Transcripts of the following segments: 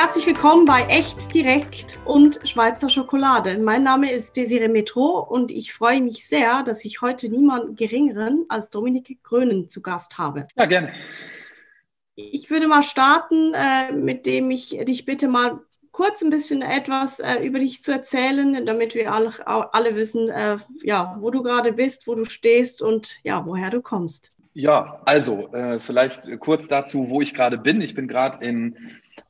herzlich willkommen bei Echt Direkt und Schweizer Schokolade. Mein Name ist Desiree Metro und ich freue mich sehr, dass ich heute niemand Geringeren als Dominike Grönen zu Gast habe. Ja, gerne. Ich würde mal starten, äh, mit dem ich dich bitte mal kurz ein bisschen etwas äh, über dich zu erzählen, damit wir alle, alle wissen, äh, ja, wo du gerade bist, wo du stehst und ja, woher du kommst. Ja, also äh, vielleicht kurz dazu, wo ich gerade bin. Ich bin gerade in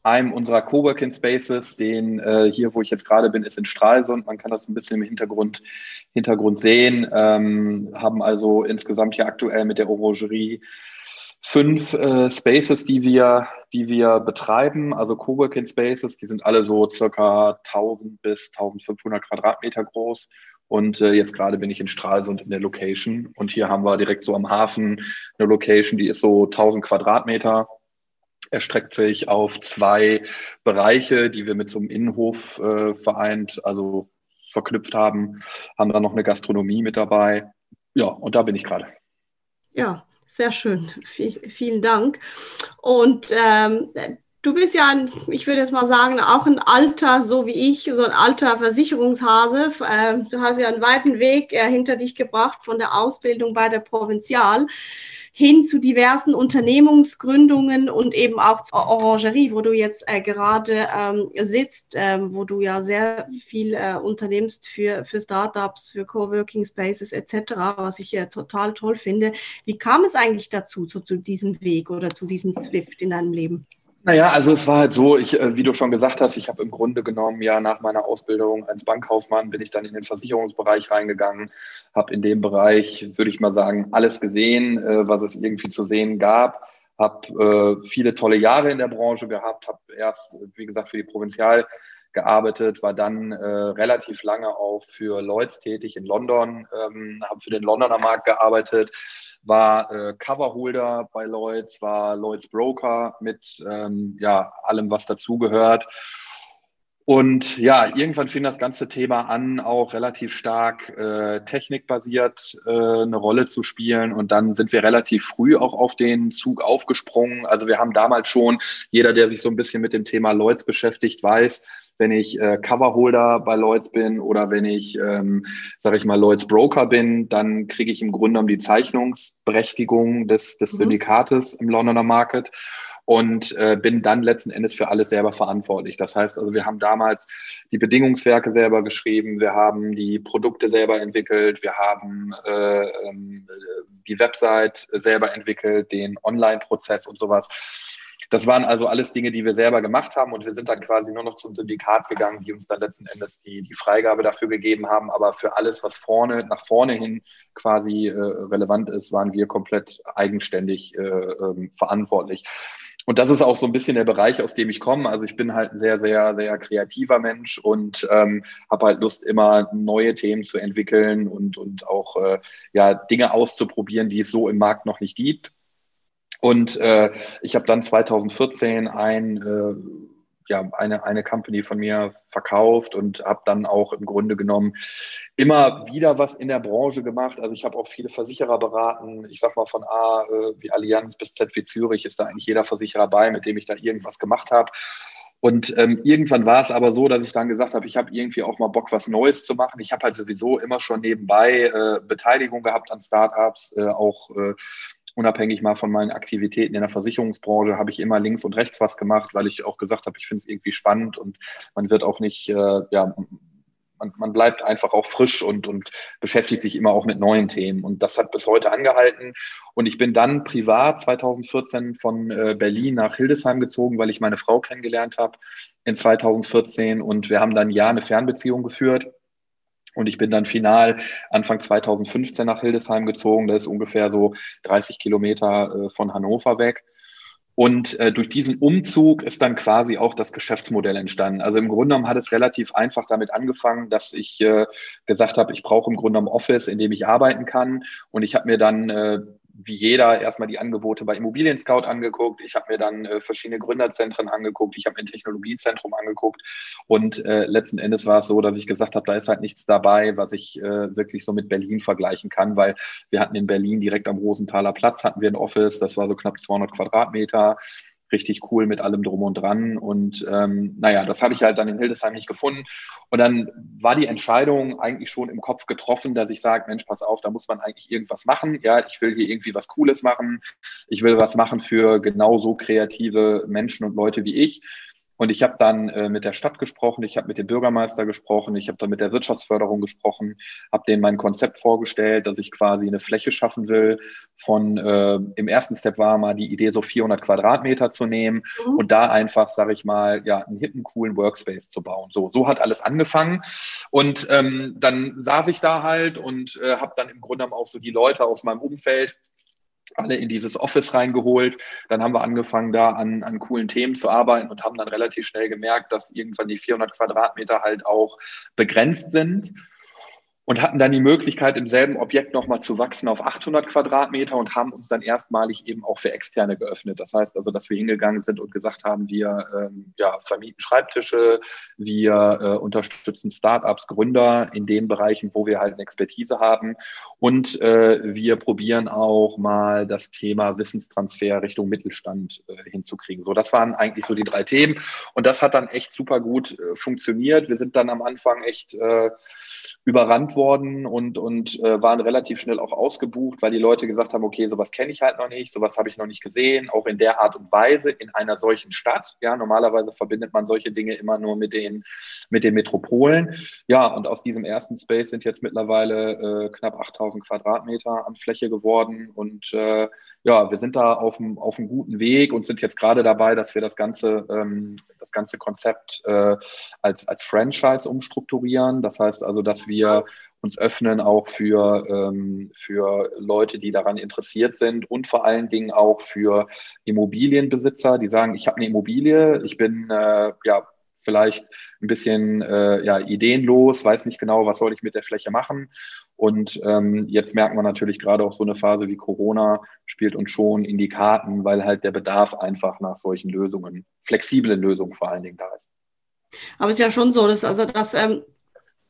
einem unserer Coworking Spaces, den äh, hier, wo ich jetzt gerade bin, ist in Stralsund. Man kann das ein bisschen im Hintergrund, Hintergrund sehen. Ähm, haben also insgesamt hier aktuell mit der Orangerie fünf äh, Spaces, die wir, die wir betreiben, also Coworking Spaces, die sind alle so circa 1000 bis 1500 Quadratmeter groß. Und äh, jetzt gerade bin ich in Stralsund in der Location. Und hier haben wir direkt so am Hafen eine Location, die ist so 1000 Quadratmeter. Erstreckt sich auf zwei Bereiche, die wir mit so einem Innenhof äh, vereint, also verknüpft haben. Haben da noch eine Gastronomie mit dabei. Ja, und da bin ich gerade. Ja, sehr schön. V vielen Dank. Und ähm, du bist ja, ein, ich würde jetzt mal sagen, auch ein alter, so wie ich, so ein alter Versicherungshase. Äh, du hast ja einen weiten Weg äh, hinter dich gebracht von der Ausbildung bei der Provinzial hin zu diversen Unternehmungsgründungen und eben auch zur Orangerie, wo du jetzt äh, gerade ähm, sitzt, ähm, wo du ja sehr viel äh, unternimmst für, für Startups, für Coworking Spaces etc., was ich ja total toll finde. Wie kam es eigentlich dazu, zu, zu diesem Weg oder zu diesem Swift in deinem Leben? Naja, also es war halt so, ich, äh, wie du schon gesagt hast, ich habe im Grunde genommen ja nach meiner Ausbildung als Bankkaufmann bin ich dann in den Versicherungsbereich reingegangen, habe in dem Bereich, würde ich mal sagen, alles gesehen, äh, was es irgendwie zu sehen gab, habe äh, viele tolle Jahre in der Branche gehabt, habe erst, wie gesagt, für die Provinzial gearbeitet, war dann äh, relativ lange auch für Lloyds tätig in London, ähm, habe für den Londoner Markt gearbeitet, war äh, Coverholder bei Lloyds, war Lloyds Broker mit ähm, ja, allem, was dazugehört. Und ja, irgendwann fing das ganze Thema an, auch relativ stark äh, technikbasiert äh, eine Rolle zu spielen. Und dann sind wir relativ früh auch auf den Zug aufgesprungen. Also wir haben damals schon, jeder, der sich so ein bisschen mit dem Thema Lloyds beschäftigt, weiß, wenn ich äh, Coverholder bei Lloyds bin oder wenn ich, ähm, sage ich mal, Lloyds Broker bin, dann kriege ich im Grunde um die Zeichnungsberechtigung des, des mhm. Syndikates im Londoner Market und äh, bin dann letzten Endes für alles selber verantwortlich. Das heißt also, wir haben damals die Bedingungswerke selber geschrieben, wir haben die Produkte selber entwickelt, wir haben äh, ähm, die Website selber entwickelt, den Online-Prozess und sowas. Das waren also alles Dinge, die wir selber gemacht haben und wir sind dann quasi nur noch zum Syndikat gegangen, die uns dann letzten Endes die, die Freigabe dafür gegeben haben. Aber für alles, was vorne, nach vorne hin quasi äh, relevant ist, waren wir komplett eigenständig äh, äh, verantwortlich. Und das ist auch so ein bisschen der Bereich, aus dem ich komme. Also ich bin halt ein sehr, sehr, sehr kreativer Mensch und ähm, habe halt Lust, immer neue Themen zu entwickeln und, und auch äh, ja, Dinge auszuprobieren, die es so im Markt noch nicht gibt. Und äh, ich habe dann 2014 ein, äh, ja, eine, eine Company von mir verkauft und habe dann auch im Grunde genommen immer wieder was in der Branche gemacht. Also ich habe auch viele Versicherer beraten. Ich sag mal von A äh, wie Allianz bis Z wie Zürich ist da eigentlich jeder Versicherer bei, mit dem ich da irgendwas gemacht habe. Und ähm, irgendwann war es aber so, dass ich dann gesagt habe, ich habe irgendwie auch mal Bock, was Neues zu machen. Ich habe halt sowieso immer schon nebenbei äh, Beteiligung gehabt an Startups, äh, auch äh, unabhängig mal von meinen Aktivitäten in der Versicherungsbranche, habe ich immer links und rechts was gemacht, weil ich auch gesagt habe, ich finde es irgendwie spannend und man wird auch nicht, äh, ja, man, man bleibt einfach auch frisch und, und beschäftigt sich immer auch mit neuen Themen. Und das hat bis heute angehalten. Und ich bin dann privat 2014 von äh, Berlin nach Hildesheim gezogen, weil ich meine Frau kennengelernt habe in 2014. Und wir haben dann ein Jahr eine Fernbeziehung geführt. Und ich bin dann final Anfang 2015 nach Hildesheim gezogen. Das ist ungefähr so 30 Kilometer äh, von Hannover weg. Und äh, durch diesen Umzug ist dann quasi auch das Geschäftsmodell entstanden. Also im Grunde genommen hat es relativ einfach damit angefangen, dass ich äh, gesagt habe, ich brauche im Grunde genommen Office, in dem ich arbeiten kann. Und ich habe mir dann wie jeder erstmal die Angebote bei Immobilien Scout angeguckt. Ich habe mir dann äh, verschiedene Gründerzentren angeguckt. Ich habe mir ein Technologiezentrum angeguckt. Und äh, letzten Endes war es so, dass ich gesagt habe, da ist halt nichts dabei, was ich äh, wirklich so mit Berlin vergleichen kann, weil wir hatten in Berlin direkt am Rosenthaler Platz hatten wir ein Office. Das war so knapp 200 Quadratmeter. Richtig cool mit allem drum und dran. Und ähm, naja, das habe ich halt dann in Hildesheim nicht gefunden. Und dann war die Entscheidung eigentlich schon im Kopf getroffen, dass ich sage, Mensch, pass auf, da muss man eigentlich irgendwas machen. Ja, ich will hier irgendwie was Cooles machen. Ich will was machen für genauso kreative Menschen und Leute wie ich. Und ich habe dann äh, mit der Stadt gesprochen, ich habe mit dem Bürgermeister gesprochen, ich habe dann mit der Wirtschaftsförderung gesprochen, habe denen mein Konzept vorgestellt, dass ich quasi eine Fläche schaffen will. Von äh, im ersten Step war mal die Idee, so 400 Quadratmeter zu nehmen mhm. und da einfach, sage ich mal, ja, einen hippen, coolen Workspace zu bauen. So, so hat alles angefangen. Und ähm, dann saß ich da halt und äh, habe dann im Grunde auch so die Leute aus meinem Umfeld alle in dieses Office reingeholt. Dann haben wir angefangen, da an, an coolen Themen zu arbeiten und haben dann relativ schnell gemerkt, dass irgendwann die 400 Quadratmeter halt auch begrenzt sind und hatten dann die Möglichkeit, im selben Objekt nochmal zu wachsen auf 800 Quadratmeter und haben uns dann erstmalig eben auch für Externe geöffnet. Das heißt also, dass wir hingegangen sind und gesagt haben, wir ähm, ja, vermieten Schreibtische, wir äh, unterstützen Startups, Gründer in den Bereichen, wo wir halt eine Expertise haben und äh, wir probieren auch mal das Thema Wissenstransfer Richtung Mittelstand äh, hinzukriegen. So, das waren eigentlich so die drei Themen und das hat dann echt super gut äh, funktioniert. Wir sind dann am Anfang echt äh, überrannt worden und, und äh, waren relativ schnell auch ausgebucht, weil die Leute gesagt haben, okay, sowas kenne ich halt noch nicht, sowas habe ich noch nicht gesehen, auch in der Art und Weise in einer solchen Stadt. Ja, normalerweise verbindet man solche Dinge immer nur mit den, mit den Metropolen. Ja, und aus diesem ersten Space sind jetzt mittlerweile äh, knapp 8000 Quadratmeter an Fläche geworden und äh, ja, wir sind da auf einem, auf guten Weg und sind jetzt gerade dabei, dass wir das ganze, ähm, das ganze Konzept äh, als, als Franchise umstrukturieren. Das heißt also, dass wir uns öffnen auch für, ähm, für Leute, die daran interessiert sind und vor allen Dingen auch für Immobilienbesitzer, die sagen, ich habe eine Immobilie, ich bin äh, ja vielleicht ein bisschen äh, ja, ideenlos, weiß nicht genau, was soll ich mit der Fläche machen. Und ähm, jetzt merken wir natürlich gerade auch so eine Phase wie Corona spielt uns schon in die Karten, weil halt der Bedarf einfach nach solchen Lösungen, flexiblen Lösungen vor allen Dingen da ist. Aber es ist ja schon so, dass also das ähm,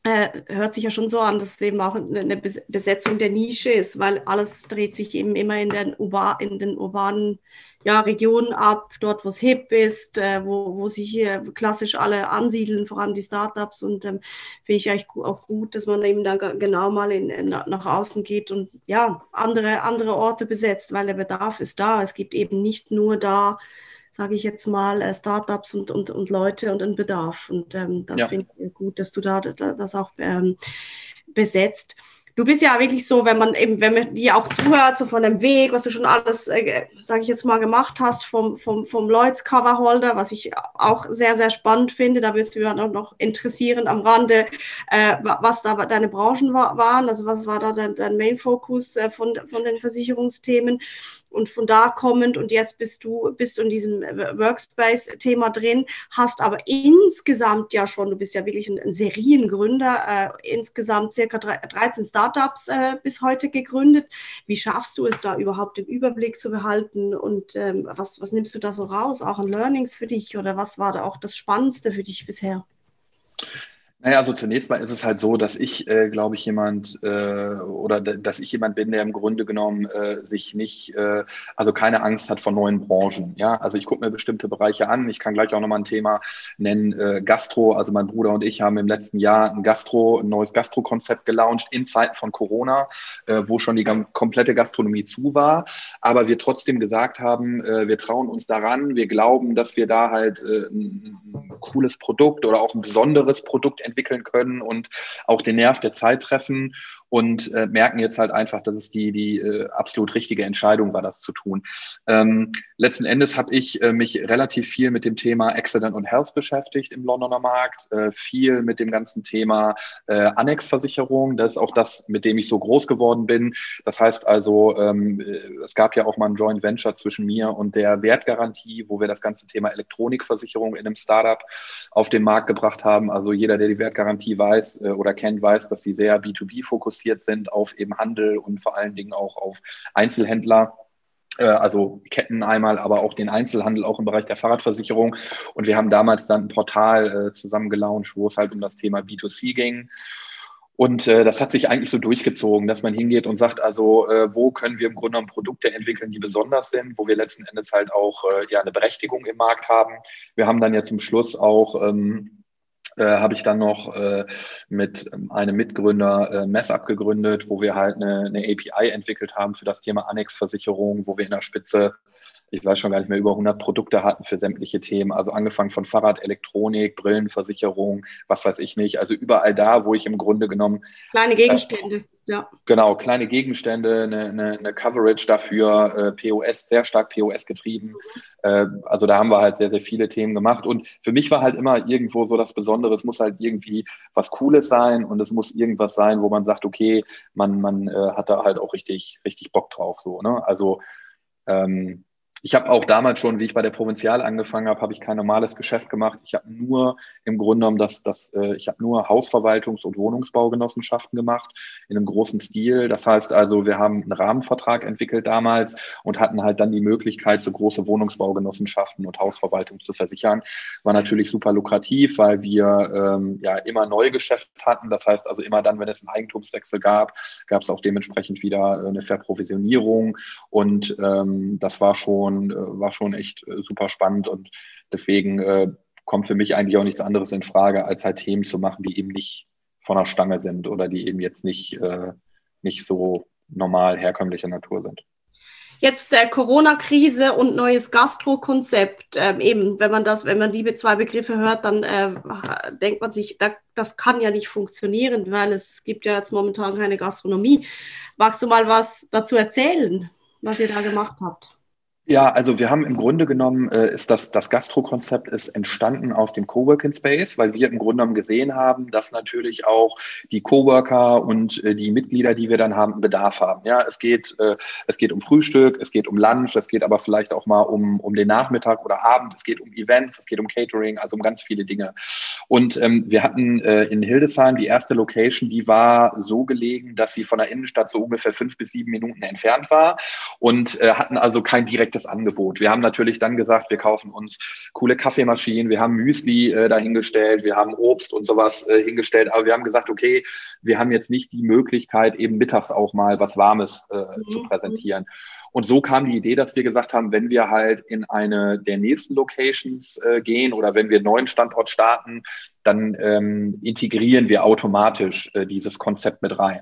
äh, hört sich ja schon so an, dass es eben auch eine Besetzung der Nische ist, weil alles dreht sich eben immer in den, Urba in den urbanen ja, Regionen ab, dort, wo es hip ist, äh, wo, wo sich hier klassisch alle ansiedeln, vor allem die Startups. Und ähm, finde ich eigentlich auch gut, dass man eben dann genau mal in, in, nach außen geht und ja, andere, andere Orte besetzt, weil der Bedarf ist da. Es gibt eben nicht nur da sage ich jetzt mal, äh, Startups und, und, und Leute und einen Bedarf. Und ähm, dann ja. finde ich gut, dass du da, da das auch ähm, besetzt. Du bist ja wirklich so, wenn man eben, wenn man dir auch zuhört, so von dem Weg, was du schon alles, äh, sage ich jetzt mal, gemacht hast, vom, vom, vom Lloyds Coverholder, was ich auch sehr, sehr spannend finde. Da wirst du ja noch interessieren am Rande, äh, was da deine Branchen war, waren. Also was war da dein, dein Main-Fokus äh, von, von den Versicherungsthemen? Und von da kommend und jetzt bist du bist in diesem Workspace-Thema drin, hast aber insgesamt ja schon, du bist ja wirklich ein, ein Seriengründer, äh, insgesamt circa 13 Startups äh, bis heute gegründet. Wie schaffst du es da überhaupt den Überblick zu behalten und ähm, was, was nimmst du da so raus, auch an Learnings für dich oder was war da auch das Spannendste für dich bisher? Naja, also zunächst mal ist es halt so, dass ich, äh, glaube ich, jemand äh, oder dass ich jemand bin, der im Grunde genommen äh, sich nicht, äh, also keine Angst hat vor neuen Branchen. Ja, also ich gucke mir bestimmte Bereiche an. Ich kann gleich auch nochmal ein Thema nennen, äh, Gastro. Also mein Bruder und ich haben im letzten Jahr ein Gastro, ein neues Gastro-Konzept gelauncht in Zeiten von Corona, äh, wo schon die komplette Gastronomie zu war. Aber wir trotzdem gesagt haben, wir trauen uns daran, wir glauben, dass wir da halt ein cooles Produkt oder auch ein besonderes Produkt entwickeln können und auch den Nerv der Zeit treffen und äh, merken jetzt halt einfach, dass es die, die äh, absolut richtige Entscheidung war, das zu tun. Ähm, letzten Endes habe ich äh, mich relativ viel mit dem Thema Accident und Health beschäftigt im Londoner Markt, äh, viel mit dem ganzen Thema äh, Annexversicherung. Das ist auch das, mit dem ich so groß geworden bin. Das heißt also, ähm, äh, es gab ja auch mal ein Joint Venture zwischen mir und der Wertgarantie, wo wir das ganze Thema Elektronikversicherung in einem Startup auf den Markt gebracht haben. Also jeder, der die Wertgarantie weiß oder kennt, weiß, dass sie sehr B2B fokussiert sind auf eben Handel und vor allen Dingen auch auf Einzelhändler äh, also Ketten einmal, aber auch den Einzelhandel, auch im Bereich der Fahrradversicherung. Und wir haben damals dann ein Portal äh, zusammen gelauncht, wo es halt um das Thema B2C ging. Und äh, das hat sich eigentlich so durchgezogen, dass man hingeht und sagt, also äh, wo können wir im Grunde genommen Produkte entwickeln, die besonders sind, wo wir letzten Endes halt auch ja eine Berechtigung im Markt haben. Wir haben dann ja zum Schluss auch ähm, äh, habe ich dann noch äh, mit einem Mitgründer äh, Messab gegründet, wo wir halt eine, eine API entwickelt haben für das Thema Annexversicherung, wo wir in der Spitze ich weiß schon gar nicht mehr, über 100 Produkte hatten für sämtliche Themen. Also angefangen von Fahrrad, Elektronik, Brillenversicherung, was weiß ich nicht. Also überall da, wo ich im Grunde genommen. Kleine Gegenstände, äh, ja. Genau, kleine Gegenstände, eine, eine, eine Coverage dafür, äh, POS, sehr stark POS getrieben. Äh, also da haben wir halt sehr, sehr viele Themen gemacht. Und für mich war halt immer irgendwo so das Besondere, es muss halt irgendwie was Cooles sein und es muss irgendwas sein, wo man sagt, okay, man, man äh, hat da halt auch richtig, richtig Bock drauf. So, ne? Also ähm, ich habe auch damals schon, wie ich bei der Provinzial angefangen habe, habe ich kein normales Geschäft gemacht. Ich habe nur im Grunde genommen das, das äh, ich habe nur Hausverwaltungs- und Wohnungsbaugenossenschaften gemacht in einem großen Stil. Das heißt also, wir haben einen Rahmenvertrag entwickelt damals und hatten halt dann die Möglichkeit, so große Wohnungsbaugenossenschaften und Hausverwaltung zu versichern. War natürlich super lukrativ, weil wir ähm, ja immer Neugeschäft hatten. Das heißt also immer dann, wenn es einen Eigentumswechsel gab, gab es auch dementsprechend wieder eine Verprovisionierung und ähm, das war schon schon, äh, war schon echt äh, super spannend und deswegen äh, kommt für mich eigentlich auch nichts anderes in Frage, als halt Themen zu machen, die eben nicht von der Stange sind oder die eben jetzt nicht, nicht so normal herkömmlicher Natur sind. Jetzt der Corona-Krise und neues Gastro-Konzept. Ähm, eben, wenn man das, wenn man die zwei Begriffe hört, dann äh, denkt man sich, da, das kann ja nicht funktionieren, weil es gibt ja jetzt momentan keine Gastronomie. Magst du mal was dazu erzählen, was ihr da gemacht habt? Ja, also wir haben im Grunde genommen, äh, ist das, das Gastro-Konzept ist entstanden aus dem Coworking Space, weil wir im Grunde genommen gesehen haben, dass natürlich auch die Coworker und äh, die Mitglieder, die wir dann haben, Bedarf haben. Ja, es geht, äh, es geht um Frühstück, es geht um Lunch, es geht aber vielleicht auch mal um, um den Nachmittag oder Abend, es geht um Events, es geht um Catering, also um ganz viele Dinge. Und ähm, wir hatten äh, in Hildesheim die erste Location, die war so gelegen, dass sie von der Innenstadt so ungefähr fünf bis sieben Minuten entfernt war und äh, hatten also kein direktes Angebot. Wir haben natürlich dann gesagt, wir kaufen uns coole Kaffeemaschinen, wir haben Müsli äh, dahingestellt, wir haben Obst und sowas äh, hingestellt, aber wir haben gesagt, okay, wir haben jetzt nicht die Möglichkeit, eben mittags auch mal was Warmes äh, mhm. zu präsentieren. Und so kam die Idee, dass wir gesagt haben, wenn wir halt in eine der nächsten Locations äh, gehen oder wenn wir einen neuen Standort starten, dann ähm, integrieren wir automatisch äh, dieses Konzept mit rein.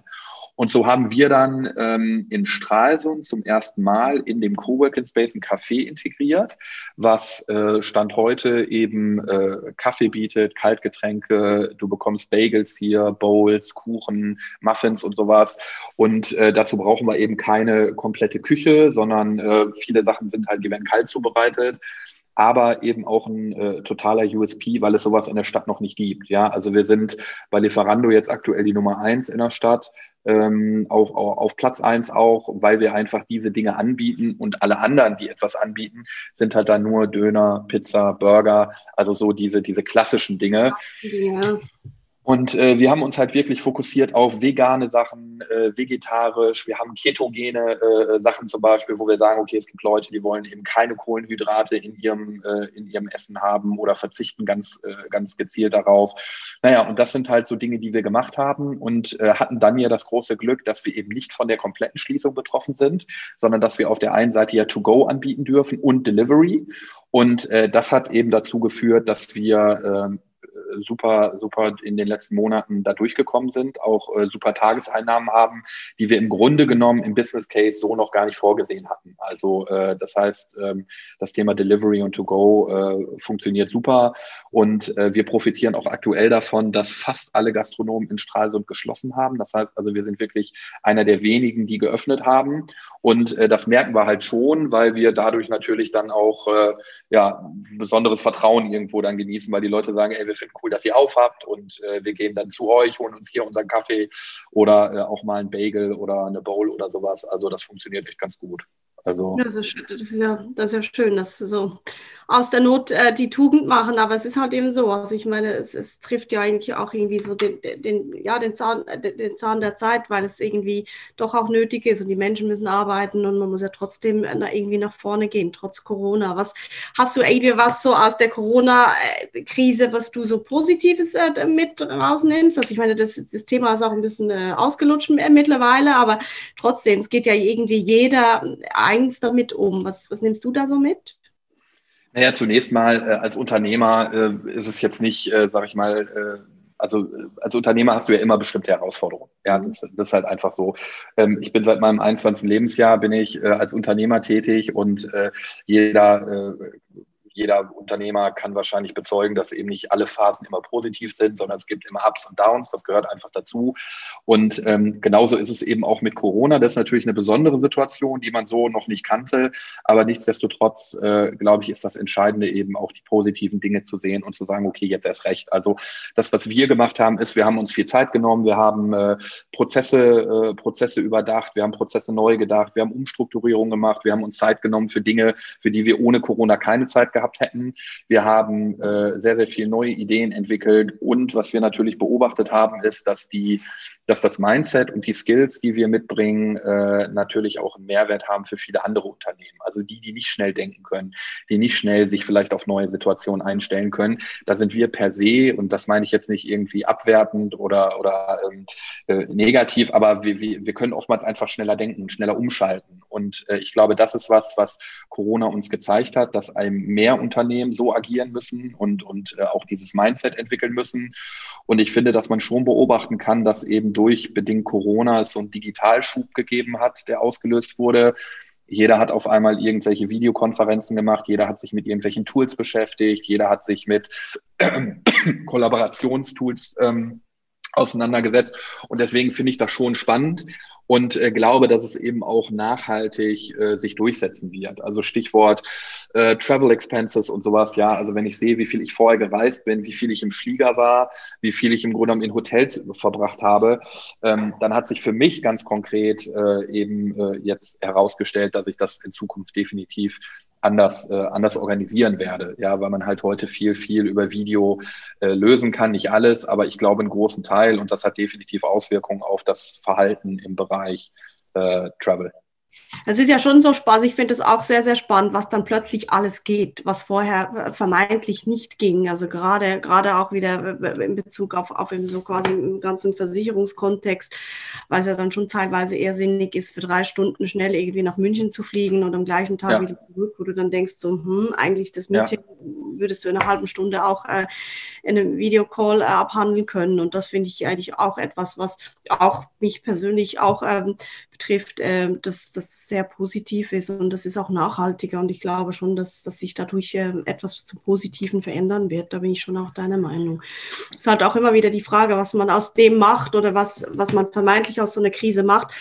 Und so haben wir dann ähm, in Stralsund zum ersten Mal in dem Coworking Space ein Café integriert, was äh, Stand heute eben äh, Kaffee bietet, Kaltgetränke, du bekommst Bagels hier, Bowls, Kuchen, Muffins und sowas. Und äh, dazu brauchen wir eben keine komplette Küche, sondern äh, viele Sachen sind halt, die werden kalt zubereitet aber eben auch ein äh, totaler USP, weil es sowas in der Stadt noch nicht gibt. Ja, also wir sind bei Lieferando jetzt aktuell die Nummer eins in der Stadt ähm, auf, auf Platz eins auch, weil wir einfach diese Dinge anbieten und alle anderen, die etwas anbieten, sind halt dann nur Döner, Pizza, Burger, also so diese, diese klassischen Dinge. Ja. Und äh, wir haben uns halt wirklich fokussiert auf vegane Sachen, äh, vegetarisch. Wir haben ketogene äh, Sachen zum Beispiel, wo wir sagen, okay, es gibt Leute, die wollen eben keine Kohlenhydrate in ihrem, äh, in ihrem Essen haben oder verzichten ganz, äh, ganz gezielt darauf. Naja, und das sind halt so Dinge, die wir gemacht haben und äh, hatten dann ja das große Glück, dass wir eben nicht von der kompletten Schließung betroffen sind, sondern dass wir auf der einen Seite ja To-Go anbieten dürfen und Delivery. Und äh, das hat eben dazu geführt, dass wir äh, super, super in den letzten Monaten da durchgekommen sind, auch äh, super Tageseinnahmen haben, die wir im Grunde genommen im Business Case so noch gar nicht vorgesehen hatten. Also äh, das heißt, ähm, das Thema Delivery und To-Go äh, funktioniert super und äh, wir profitieren auch aktuell davon, dass fast alle Gastronomen in Stralsund geschlossen haben. Das heißt also, wir sind wirklich einer der wenigen, die geöffnet haben und äh, das merken wir halt schon, weil wir dadurch natürlich dann auch äh, ja, besonderes Vertrauen irgendwo dann genießen, weil die Leute sagen, ey, wir finden cool, dass ihr aufhabt und äh, wir gehen dann zu euch, holen uns hier unseren Kaffee oder äh, auch mal ein Bagel oder eine Bowl oder sowas. Also das funktioniert echt ganz gut. Also, das, ist, das, ist ja, das ist ja schön, dass so aus der Not äh, die Tugend machen, aber es ist halt eben so. Also ich meine, es, es trifft ja eigentlich auch irgendwie so den, den, ja, den, Zahn, äh, den Zahn der Zeit, weil es irgendwie doch auch nötig ist und die Menschen müssen arbeiten und man muss ja trotzdem äh, irgendwie nach vorne gehen, trotz Corona. Was hast du irgendwie was so aus der Corona-Krise, was du so Positives äh, mit rausnimmst? Also ich meine, das, das Thema ist auch ein bisschen äh, ausgelutscht mittlerweile, aber trotzdem, es geht ja irgendwie jeder eins damit um. Was, was nimmst du da so mit? Naja, zunächst mal äh, als Unternehmer äh, ist es jetzt nicht, äh, sage ich mal, äh, also äh, als Unternehmer hast du ja immer bestimmte Herausforderungen. Ja, das, das ist halt einfach so. Ähm, ich bin seit meinem 21. Lebensjahr bin ich äh, als Unternehmer tätig und jeder jeder Unternehmer kann wahrscheinlich bezeugen, dass eben nicht alle Phasen immer positiv sind, sondern es gibt immer Ups und Downs. Das gehört einfach dazu. Und ähm, genauso ist es eben auch mit Corona. Das ist natürlich eine besondere Situation, die man so noch nicht kannte. Aber nichtsdestotrotz, äh, glaube ich, ist das Entscheidende eben auch die positiven Dinge zu sehen und zu sagen, okay, jetzt erst recht. Also das, was wir gemacht haben, ist, wir haben uns viel Zeit genommen. Wir haben äh, Prozesse, äh, Prozesse überdacht. Wir haben Prozesse neu gedacht. Wir haben Umstrukturierungen gemacht. Wir haben uns Zeit genommen für Dinge, für die wir ohne Corona keine Zeit gehabt gehabt hätten. Wir haben äh, sehr, sehr viele neue Ideen entwickelt und was wir natürlich beobachtet haben, ist, dass die dass das Mindset und die Skills, die wir mitbringen, äh, natürlich auch einen Mehrwert haben für viele andere Unternehmen. Also die, die nicht schnell denken können, die nicht schnell sich vielleicht auf neue Situationen einstellen können. Da sind wir per se, und das meine ich jetzt nicht irgendwie abwertend oder, oder ähm, äh, negativ, aber wir, wir, können oftmals einfach schneller denken, schneller umschalten. Und äh, ich glaube, das ist was, was Corona uns gezeigt hat, dass einem mehr Unternehmen so agieren müssen und, und äh, auch dieses Mindset entwickeln müssen. Und ich finde, dass man schon beobachten kann, dass eben durch bedingt Corona es so einen Digitalschub gegeben hat, der ausgelöst wurde. Jeder hat auf einmal irgendwelche Videokonferenzen gemacht, jeder hat sich mit irgendwelchen Tools beschäftigt, jeder hat sich mit Kollaborationstools ähm, auseinandergesetzt. Und deswegen finde ich das schon spannend und äh, glaube, dass es eben auch nachhaltig äh, sich durchsetzen wird. Also Stichwort äh, Travel Expenses und sowas. Ja, also wenn ich sehe, wie viel ich vorher gereist bin, wie viel ich im Flieger war, wie viel ich im Grunde genommen in Hotels verbracht habe, ähm, dann hat sich für mich ganz konkret äh, eben äh, jetzt herausgestellt, dass ich das in Zukunft definitiv anders, äh, anders organisieren werde. Ja, weil man halt heute viel, viel über Video äh, lösen kann. Nicht alles, aber ich glaube einen großen Teil und das hat definitiv Auswirkungen auf das Verhalten im Bereich äh, Travel. Es ist ja schon so Spaß. Ich finde es auch sehr, sehr spannend, was dann plötzlich alles geht, was vorher äh, vermeintlich nicht ging. Also gerade, gerade auch wieder äh, in Bezug auf, auf so quasi im ganzen Versicherungskontext, weil es ja dann schon teilweise eher sinnig ist, für drei Stunden schnell irgendwie nach München zu fliegen und am gleichen Tag ja. wieder zurück, wo du dann denkst, so, hm, eigentlich das Meeting ja. würdest du in einer halben Stunde auch äh, in einem Videocall äh, abhandeln können. Und das finde ich eigentlich auch etwas, was auch mich persönlich auch ähm, betrifft, äh, dass das sehr positiv ist und das ist auch nachhaltiger. Und ich glaube schon, dass, dass sich dadurch äh, etwas zum Positiven verändern wird. Da bin ich schon auch deiner Meinung. Es ist halt auch immer wieder die Frage, was man aus dem macht oder was, was man vermeintlich aus so einer Krise macht.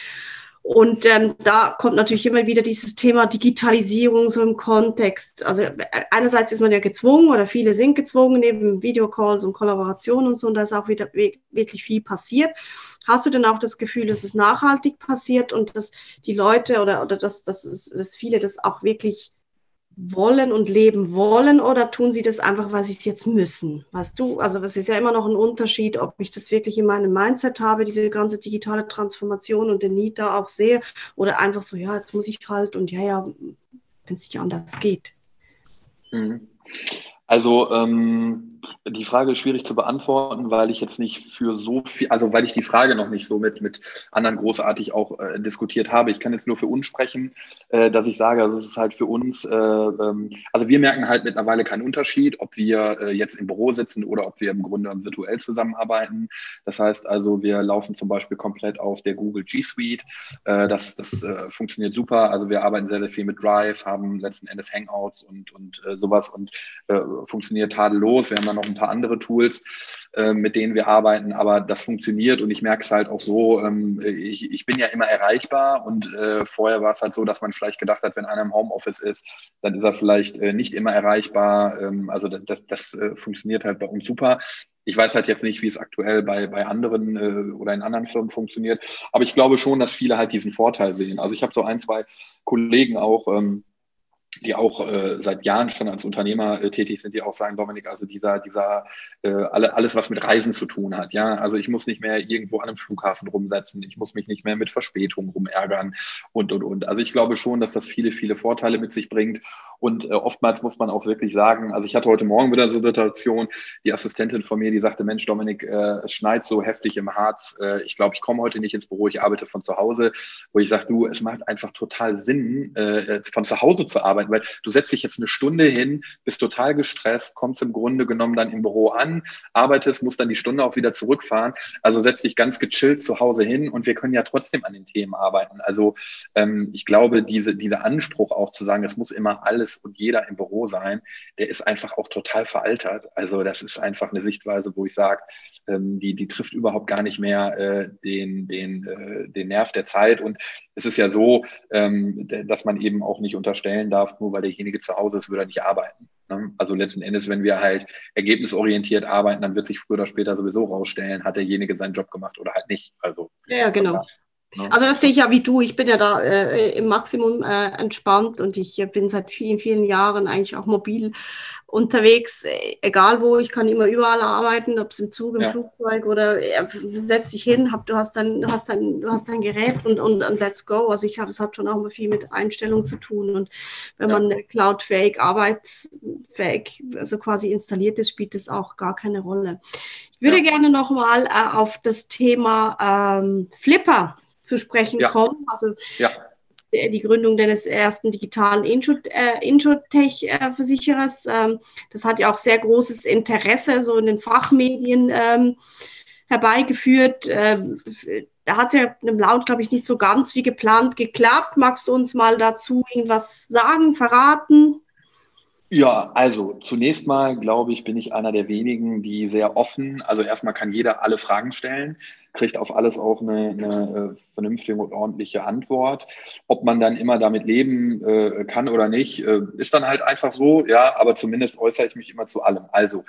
Und ähm, da kommt natürlich immer wieder dieses Thema Digitalisierung so im Kontext. Also äh, einerseits ist man ja gezwungen oder viele sind gezwungen, neben Videocalls und Kollaborationen und so, und da ist auch wieder wirklich viel passiert. Hast du denn auch das Gefühl, dass es nachhaltig passiert und dass die Leute oder, oder dass, dass, dass viele das auch wirklich wollen und leben wollen oder tun sie das einfach, weil sie es jetzt müssen? Weißt du, also es ist ja immer noch ein Unterschied, ob ich das wirklich in meinem Mindset habe, diese ganze digitale Transformation und den Need da auch sehe oder einfach so, ja, jetzt muss ich halt und ja, ja, wenn es nicht anders geht. Mhm. Also ähm, die Frage ist schwierig zu beantworten, weil ich jetzt nicht für so viel, also weil ich die Frage noch nicht so mit, mit anderen großartig auch äh, diskutiert habe. Ich kann jetzt nur für uns sprechen, äh, dass ich sage, also es ist halt für uns, äh, ähm, also wir merken halt mittlerweile keinen Unterschied, ob wir äh, jetzt im Büro sitzen oder ob wir im Grunde virtuell zusammenarbeiten. Das heißt also, wir laufen zum Beispiel komplett auf der Google G Suite. Äh, das das äh, funktioniert super. Also wir arbeiten sehr, sehr viel mit Drive, haben letzten Endes Hangouts und, und sowas und funktioniert tadellos. Wir haben dann noch ein paar andere Tools, äh, mit denen wir arbeiten, aber das funktioniert und ich merke es halt auch so, ähm, ich, ich bin ja immer erreichbar und äh, vorher war es halt so, dass man vielleicht gedacht hat, wenn einer im Homeoffice ist, dann ist er vielleicht äh, nicht immer erreichbar. Ähm, also das, das, das funktioniert halt bei uns super. Ich weiß halt jetzt nicht, wie es aktuell bei, bei anderen äh, oder in anderen Firmen funktioniert, aber ich glaube schon, dass viele halt diesen Vorteil sehen. Also ich habe so ein, zwei Kollegen auch, ähm, die auch äh, seit Jahren schon als Unternehmer äh, tätig sind, die auch sagen, Dominik, also dieser, dieser, äh, alle, alles, was mit Reisen zu tun hat, ja, also ich muss nicht mehr irgendwo an einem Flughafen rumsetzen, ich muss mich nicht mehr mit Verspätung rumärgern und, und, und. Also ich glaube schon, dass das viele, viele Vorteile mit sich bringt und äh, oftmals muss man auch wirklich sagen, also ich hatte heute Morgen wieder so eine Situation, die Assistentin von mir, die sagte, Mensch, Dominik, äh, es schneit so heftig im Harz. Äh, ich glaube, ich komme heute nicht ins Büro, ich arbeite von zu Hause, wo ich sage, du, es macht einfach total Sinn, äh, von zu Hause zu arbeiten, weil du setzt dich jetzt eine Stunde hin, bist total gestresst, kommst im Grunde genommen dann im Büro an, arbeitest, musst dann die Stunde auch wieder zurückfahren. Also setz dich ganz gechillt zu Hause hin und wir können ja trotzdem an den Themen arbeiten. Also ähm, ich glaube, diese, dieser Anspruch auch zu sagen, es muss immer alles alles und jeder im Büro sein, der ist einfach auch total veraltert. Also das ist einfach eine Sichtweise, wo ich sage, ähm, die, die trifft überhaupt gar nicht mehr äh, den, den, äh, den Nerv der Zeit. Und es ist ja so, ähm, dass man eben auch nicht unterstellen darf, nur weil derjenige zu Hause ist, würde er nicht arbeiten. Ne? Also letzten Endes, wenn wir halt ergebnisorientiert arbeiten, dann wird sich früher oder später sowieso rausstellen, hat derjenige seinen Job gemacht oder halt nicht. Also ja, genau. Ne? Also das sehe ich ja wie du. Ich bin ja da äh, im Maximum äh, entspannt und ich bin seit vielen, vielen Jahren eigentlich auch mobil unterwegs, egal wo. Ich kann immer überall arbeiten, ob es im Zug, im ja. Flugzeug oder äh, setz dich hin, hab, du hast dein, du hast dein, du hast dein Gerät und, und, und let's go. Also ich habe, es hat schon auch immer viel mit Einstellung zu tun. Und wenn ja. man cloudfähig, arbeitsfähig, also quasi installiert ist, spielt das auch gar keine Rolle. Ich würde ja. gerne nochmal äh, auf das Thema ähm, Flipper zu sprechen ja. kommen. Also ja. Die Gründung des ersten digitalen Introtech-Versicherers. Ähm, das hat ja auch sehr großes Interesse so in den Fachmedien ähm, herbeigeführt. Ähm, da hat es ja im Laut, glaube ich, nicht so ganz wie geplant geklappt. Magst du uns mal dazu irgendwas sagen, verraten? Ja, also zunächst mal, glaube ich, bin ich einer der wenigen, die sehr offen, also erstmal kann jeder alle Fragen stellen kriegt auf alles auch eine, eine äh, vernünftige und ordentliche Antwort. Ob man dann immer damit leben äh, kann oder nicht, äh, ist dann halt einfach so, ja, aber zumindest äußere ich mich immer zu allem. Also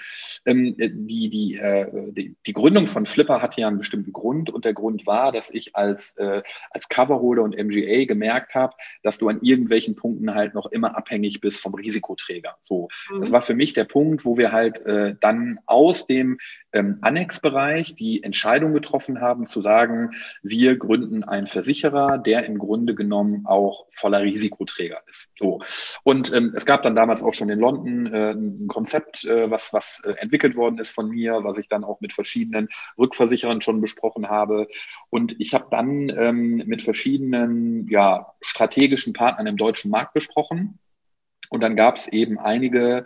ähm, die, die, äh, die, die, Gründung von Flipper hatte ja einen bestimmten Grund und der Grund war, dass ich als, äh, als Coverholder und MGA gemerkt habe, dass du an irgendwelchen Punkten halt noch immer abhängig bist vom Risikoträger. So, mhm. das war für mich der Punkt, wo wir halt äh, dann aus dem ähm, Annex-Bereich die Entscheidung getroffen haben, zu sagen, wir gründen einen Versicherer, der im Grunde genommen auch voller Risikoträger ist. So. Und ähm, es gab dann damals auch schon in London äh, ein Konzept, äh, was, was äh, entwickelt worden ist von mir, was ich dann auch mit verschiedenen Rückversicherern schon besprochen habe. Und ich habe dann ähm, mit verschiedenen ja, strategischen Partnern im deutschen Markt besprochen und dann gab es eben einige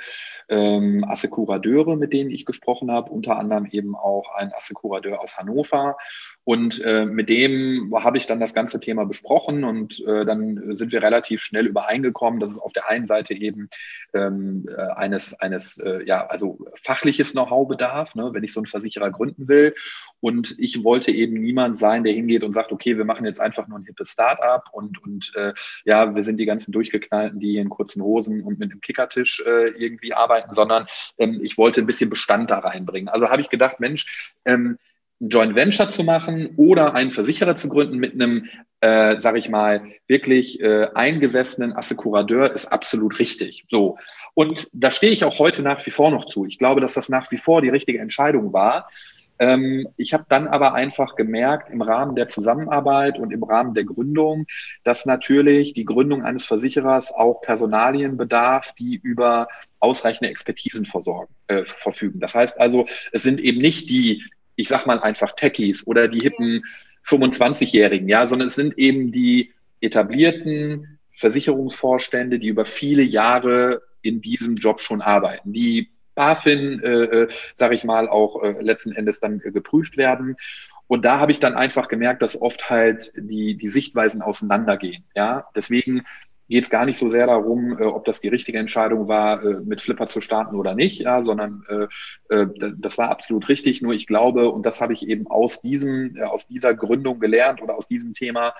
ähm, Assekurateure, mit denen ich gesprochen habe, unter anderem eben auch ein Assekurateur aus Hannover. Und äh, mit dem habe ich dann das ganze Thema besprochen und äh, dann sind wir relativ schnell übereingekommen, dass es auf der einen Seite eben ähm, äh, eines, eines äh, ja, also fachliches Know-how bedarf, ne, wenn ich so einen Versicherer gründen will. Und ich wollte eben niemand sein, der hingeht und sagt, okay, wir machen jetzt einfach nur ein hippes Start-up und, und äh, ja, wir sind die ganzen Durchgeknallten, die in kurzen Hosen und mit einem Kickertisch äh, irgendwie arbeiten, sondern ähm, ich wollte ein bisschen Bestand da reinbringen. Also habe ich gedacht, Mensch, ähm, Joint Venture zu machen oder einen Versicherer zu gründen mit einem, äh, sage ich mal, wirklich äh, eingesessenen Assekurateur ist absolut richtig. So. Und da stehe ich auch heute nach wie vor noch zu. Ich glaube, dass das nach wie vor die richtige Entscheidung war. Ähm, ich habe dann aber einfach gemerkt im Rahmen der Zusammenarbeit und im Rahmen der Gründung, dass natürlich die Gründung eines Versicherers auch Personalien bedarf, die über ausreichende Expertisen versorgen, äh, verfügen. Das heißt also, es sind eben nicht die, ich sag mal einfach Techies oder die hippen 25-Jährigen, ja, sondern es sind eben die etablierten Versicherungsvorstände, die über viele Jahre in diesem Job schon arbeiten, die BaFin, äh, äh sage ich mal, auch äh, letzten Endes dann äh, geprüft werden. Und da habe ich dann einfach gemerkt, dass oft halt die, die Sichtweisen auseinandergehen. Ja, deswegen geht es gar nicht so sehr darum, äh, ob das die richtige Entscheidung war, äh, mit Flipper zu starten oder nicht, ja, sondern äh, äh das war absolut richtig. Nur ich glaube, und das habe ich eben aus diesem, äh, aus dieser Gründung gelernt oder aus diesem Thema,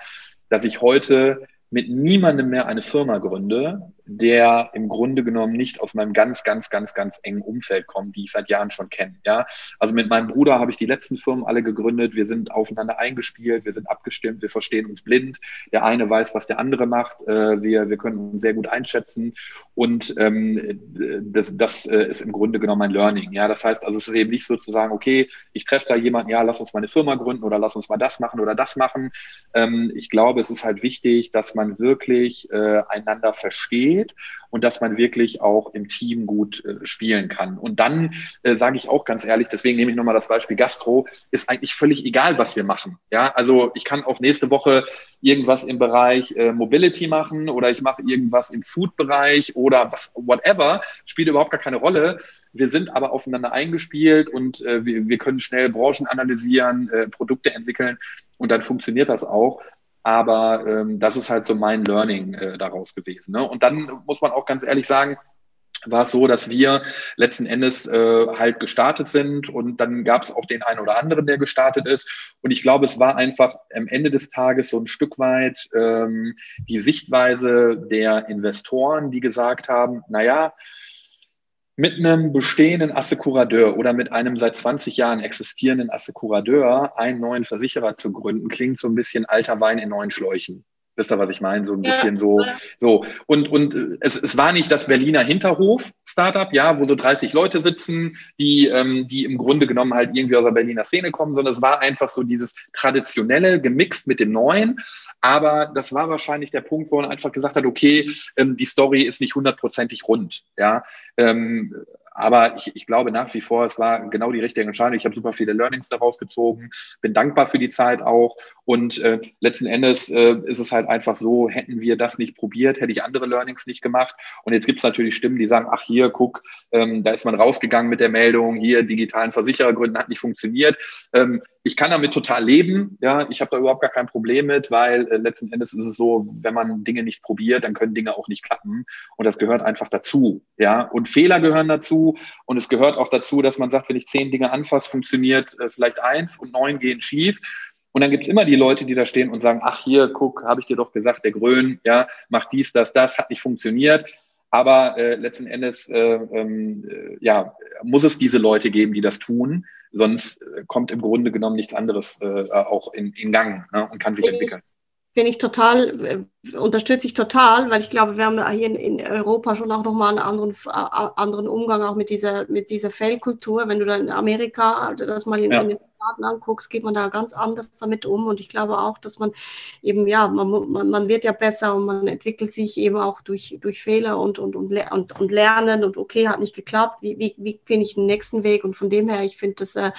dass ich heute mit niemandem mehr eine Firma gründe, der im Grunde genommen nicht aus meinem ganz, ganz, ganz, ganz engen Umfeld kommt, die ich seit Jahren schon kenne. Ja, also mit meinem Bruder habe ich die letzten Firmen alle gegründet. Wir sind aufeinander eingespielt, wir sind abgestimmt, wir verstehen uns blind. Der eine weiß, was der andere macht. Äh, wir, wir können uns sehr gut einschätzen und ähm, das, das äh, ist im Grunde genommen ein Learning. Ja, das heißt, also es ist eben nicht so zu sagen, okay, ich treffe da jemanden, ja, lass uns mal eine Firma gründen oder lass uns mal das machen oder das machen. Ähm, ich glaube, es ist halt wichtig, dass man wirklich äh, einander versteht geht und dass man wirklich auch im Team gut äh, spielen kann. Und dann äh, sage ich auch ganz ehrlich, deswegen nehme ich nochmal das Beispiel Gastro, ist eigentlich völlig egal, was wir machen. Ja, also ich kann auch nächste Woche irgendwas im Bereich äh, Mobility machen oder ich mache irgendwas im Food-Bereich oder was, whatever, spielt überhaupt gar keine Rolle. Wir sind aber aufeinander eingespielt und äh, wir, wir können schnell Branchen analysieren, äh, Produkte entwickeln und dann funktioniert das auch. Aber ähm, das ist halt so mein Learning äh, daraus gewesen. Ne? Und dann muss man auch ganz ehrlich sagen, war es so, dass wir letzten Endes äh, halt gestartet sind und dann gab es auch den einen oder anderen, der gestartet ist. Und ich glaube, es war einfach am Ende des Tages so ein Stück weit ähm, die Sichtweise der Investoren, die gesagt haben, naja, mit einem bestehenden Assekurateur oder mit einem seit 20 Jahren existierenden Assekurateur einen neuen Versicherer zu gründen, klingt so ein bisschen alter Wein in neuen Schläuchen. Wisst ihr, was ich meine? So ein bisschen so, so. Und, und es, es war nicht das Berliner Hinterhof-Startup, ja, wo so 30 Leute sitzen, die, ähm, die im Grunde genommen halt irgendwie aus der Berliner Szene kommen, sondern es war einfach so dieses traditionelle gemixt mit dem Neuen. Aber das war wahrscheinlich der Punkt, wo man einfach gesagt hat, okay, ähm, die Story ist nicht hundertprozentig rund, ja. Ähm, aber ich, ich glaube nach wie vor, es war genau die richtige Entscheidung. Ich habe super viele Learnings daraus gezogen, bin dankbar für die Zeit auch. Und äh, letzten Endes äh, ist es halt einfach so, hätten wir das nicht probiert, hätte ich andere Learnings nicht gemacht. Und jetzt gibt es natürlich Stimmen, die sagen, ach hier, guck, ähm, da ist man rausgegangen mit der Meldung, hier digitalen Versicherergründen hat nicht funktioniert. Ähm, ich kann damit total leben. Ja, ich habe da überhaupt gar kein Problem mit, weil äh, letzten Endes ist es so, wenn man Dinge nicht probiert, dann können Dinge auch nicht klappen. Und das gehört einfach dazu. Ja, und Fehler gehören dazu. Und es gehört auch dazu, dass man sagt, wenn ich zehn Dinge anfasse, funktioniert äh, vielleicht eins und neun gehen schief. Und dann gibt's immer die Leute, die da stehen und sagen, ach hier, guck, habe ich dir doch gesagt, der Grön, ja, macht dies, das, das, hat nicht funktioniert. Aber äh, letzten Endes äh, ähm, äh, ja, muss es diese Leute geben, die das tun. Sonst äh, kommt im Grunde genommen nichts anderes äh, auch in, in Gang ne, und kann sich entwickeln. Finde ich total, äh, unterstütze ich total, weil ich glaube, wir haben hier in, in Europa schon auch nochmal einen anderen, äh, anderen Umgang auch mit dieser, mit dieser Fehlkultur. Wenn du dann in Amerika das mal in, ja. in den Staaten anguckst, geht man da ganz anders damit um. Und ich glaube auch, dass man eben, ja, man, man, man wird ja besser und man entwickelt sich eben auch durch, durch Fehler und, und, und, und, und Lernen und okay, hat nicht geklappt, wie, wie, wie finde ich den nächsten Weg? Und von dem her, ich finde das äh,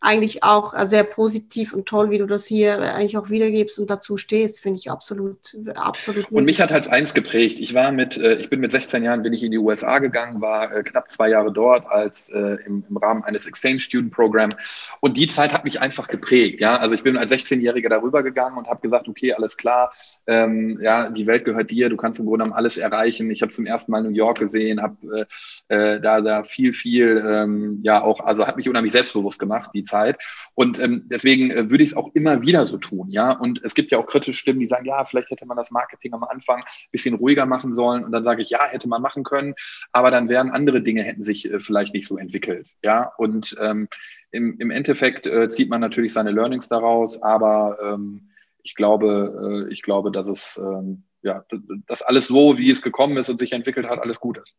eigentlich auch äh, sehr positiv und toll, wie du das hier äh, eigentlich auch wiedergibst und dazu stehst, finde ich absolut, absolut. Und mich hat halt eins geprägt. Ich war mit, äh, ich bin mit 16 Jahren bin ich in die USA gegangen, war knapp zwei Jahre dort als im, im Rahmen eines Exchange Student Program. Und die Zeit hat mich einfach geprägt. Ja, also ich bin als 16-Jähriger darüber gegangen und habe gesagt, okay, alles klar, ähm, ja, die Welt gehört dir, du kannst im Grunde genommen alles erreichen. Ich habe zum ersten Mal New York gesehen, habe äh, da da viel, viel, ähm, ja auch, also hat mich unheimlich selbstbewusst gemacht die Zeit. Und ähm, deswegen äh, würde ich es auch immer wieder so tun, ja. Und es gibt ja auch kritische Stimmen, die sagen, ja, vielleicht hätte man das Marketing am Anfang ein bisschen ruhiger machen sollen. Und dann sage ich, ja, hätte man machen können, aber dann wären andere Dinge hätten sich äh, vielleicht nicht so entwickelt, ja. Und ähm, im, im Endeffekt äh, zieht man natürlich seine Learnings daraus, aber ähm, ich glaube, äh, ich glaube, dass es ähm, ja, dass alles so, wie es gekommen ist und sich entwickelt hat, alles gut ist.